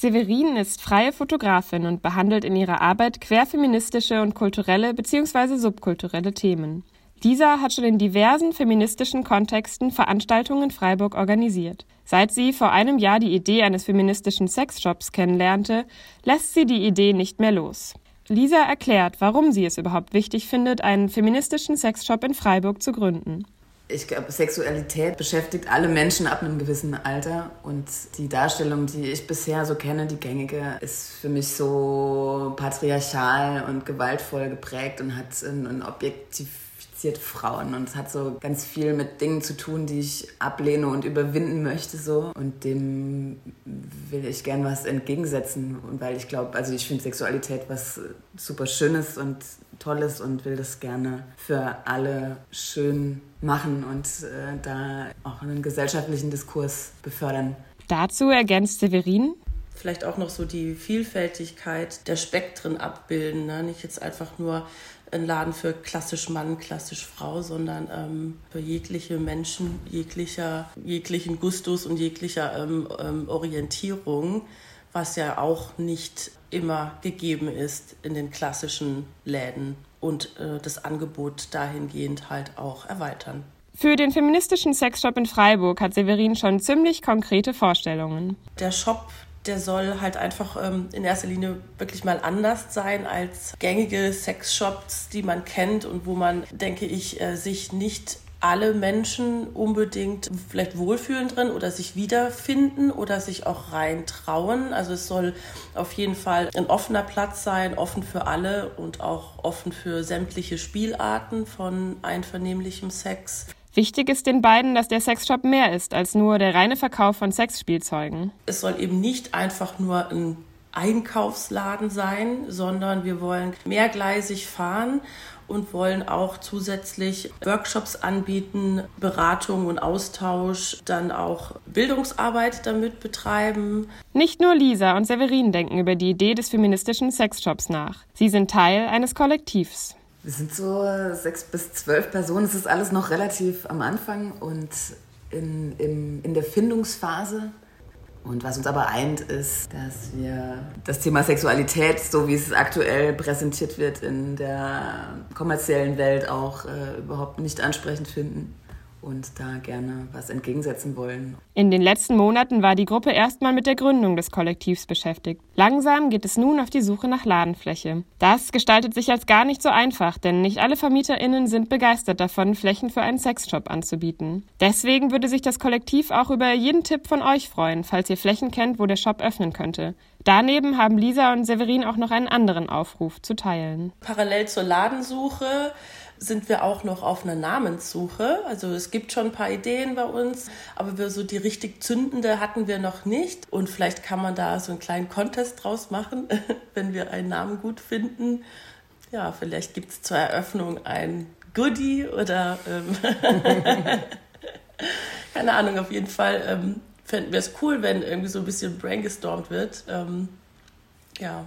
Severin ist freie Fotografin und behandelt in ihrer Arbeit querfeministische und kulturelle bzw. subkulturelle Themen. Lisa hat schon in diversen feministischen Kontexten Veranstaltungen in Freiburg organisiert. Seit sie vor einem Jahr die Idee eines feministischen Sexshops kennenlernte, lässt sie die Idee nicht mehr los. Lisa erklärt, warum sie es überhaupt wichtig findet, einen feministischen Sexshop in Freiburg zu gründen. Ich glaube, Sexualität beschäftigt alle Menschen ab einem gewissen Alter. Und die Darstellung, die ich bisher so kenne, die gängige, ist für mich so patriarchal und gewaltvoll geprägt und hat ein objektiv Frauen und es hat so ganz viel mit Dingen zu tun, die ich ablehne und überwinden möchte so und dem will ich gern was entgegensetzen und weil ich glaube, also ich finde Sexualität was super Schönes und Tolles und will das gerne für alle schön machen und äh, da auch einen gesellschaftlichen Diskurs befördern. Dazu ergänzt Severin, vielleicht auch noch so die Vielfältigkeit der Spektren abbilden. Ne? Nicht jetzt einfach nur ein Laden für klassisch Mann, klassisch Frau, sondern ähm, für jegliche Menschen, jeglicher, jeglichen Gustus und jeglicher ähm, ähm, Orientierung, was ja auch nicht immer gegeben ist in den klassischen Läden und äh, das Angebot dahingehend halt auch erweitern. Für den feministischen Sexshop in Freiburg hat Severin schon ziemlich konkrete Vorstellungen. Der Shop, der soll halt einfach ähm, in erster Linie wirklich mal anders sein als gängige Sexshops, die man kennt und wo man, denke ich, äh, sich nicht alle Menschen unbedingt vielleicht wohlfühlen drin oder sich wiederfinden oder sich auch rein trauen. Also es soll auf jeden Fall ein offener Platz sein, offen für alle und auch offen für sämtliche Spielarten von einvernehmlichem Sex. Wichtig ist den beiden, dass der Sexshop mehr ist als nur der reine Verkauf von Sexspielzeugen. Es soll eben nicht einfach nur ein Einkaufsladen sein, sondern wir wollen mehrgleisig fahren und wollen auch zusätzlich Workshops anbieten, Beratung und Austausch, dann auch Bildungsarbeit damit betreiben. Nicht nur Lisa und Severin denken über die Idee des feministischen Sexshops nach. Sie sind Teil eines Kollektivs. Wir sind so sechs bis zwölf Personen. Es ist alles noch relativ am Anfang und in, in, in der Findungsphase. Und was uns aber eint, ist, dass wir das Thema Sexualität, so wie es aktuell präsentiert wird in der kommerziellen Welt, auch äh, überhaupt nicht ansprechend finden und da gerne was entgegensetzen wollen. In den letzten Monaten war die Gruppe erstmal mit der Gründung des Kollektivs beschäftigt. Langsam geht es nun auf die Suche nach Ladenfläche. Das gestaltet sich als gar nicht so einfach, denn nicht alle VermieterInnen sind begeistert davon, Flächen für einen Sexshop anzubieten. Deswegen würde sich das Kollektiv auch über jeden Tipp von euch freuen, falls ihr Flächen kennt, wo der Shop öffnen könnte. Daneben haben Lisa und Severin auch noch einen anderen Aufruf zu teilen. Parallel zur Ladensuche sind wir auch noch auf einer Namenssuche. Also es gibt schon ein paar Ideen bei uns, aber wir so die richtig zündende hatten wir noch nicht. Und vielleicht kann man da so einen kleinen Contest draus machen, wenn wir einen Namen gut finden. Ja, vielleicht gibt es zur Eröffnung ein Goodie oder ähm keine Ahnung, auf jeden Fall ähm, fänden wir es cool, wenn irgendwie so ein bisschen brainstormt wird. Ähm, ja,